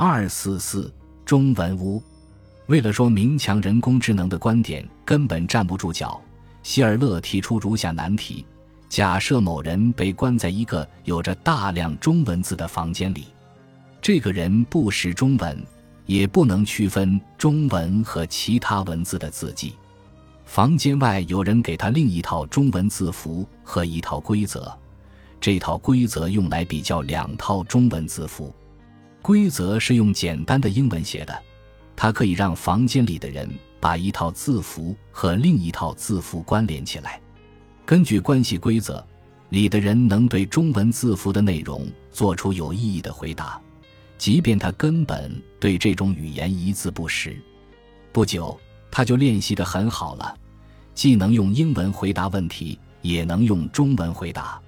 二四四中文屋，为了说明强人工智能的观点根本站不住脚，希尔勒提出如下难题：假设某人被关在一个有着大量中文字的房间里，这个人不识中文，也不能区分中文和其他文字的字迹。房间外有人给他另一套中文字符和一套规则，这套规则用来比较两套中文字符。规则是用简单的英文写的，它可以让房间里的人把一套字符和另一套字符关联起来。根据关系规则，里的人能对中文字符的内容做出有意义的回答，即便他根本对这种语言一字不识。不久。他就练习的很好了，既能用英文回答问题，也能用中文回答。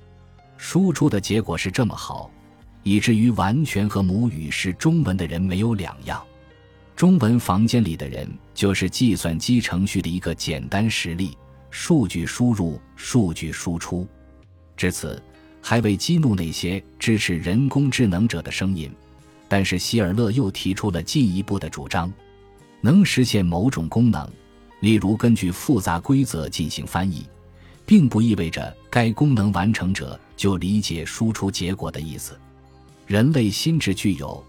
输出的结果是这么好，以至于完全和母语是中文的人没有两样。中文房间里的人就是计算机程序的一个简单实例：数据输入，数据输出。至此，还未激怒那些支持人工智能者的声音，但是希尔勒又提出了进一步的主张。能实现某种功能，例如根据复杂规则进行翻译，并不意味着该功能完成者就理解输出结果的意思。人类心智具有，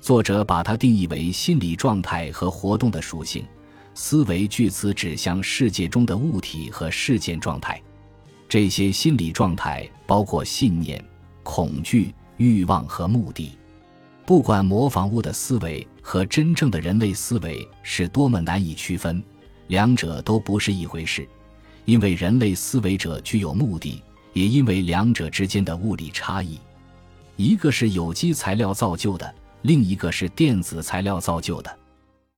作者把它定义为心理状态和活动的属性。思维据此指向世界中的物体和事件状态。这些心理状态包括信念、恐惧、欲望和目的。不管模仿物的思维和真正的人类思维是多么难以区分，两者都不是一回事，因为人类思维者具有目的，也因为两者之间的物理差异，一个是有机材料造就的，另一个是电子材料造就的。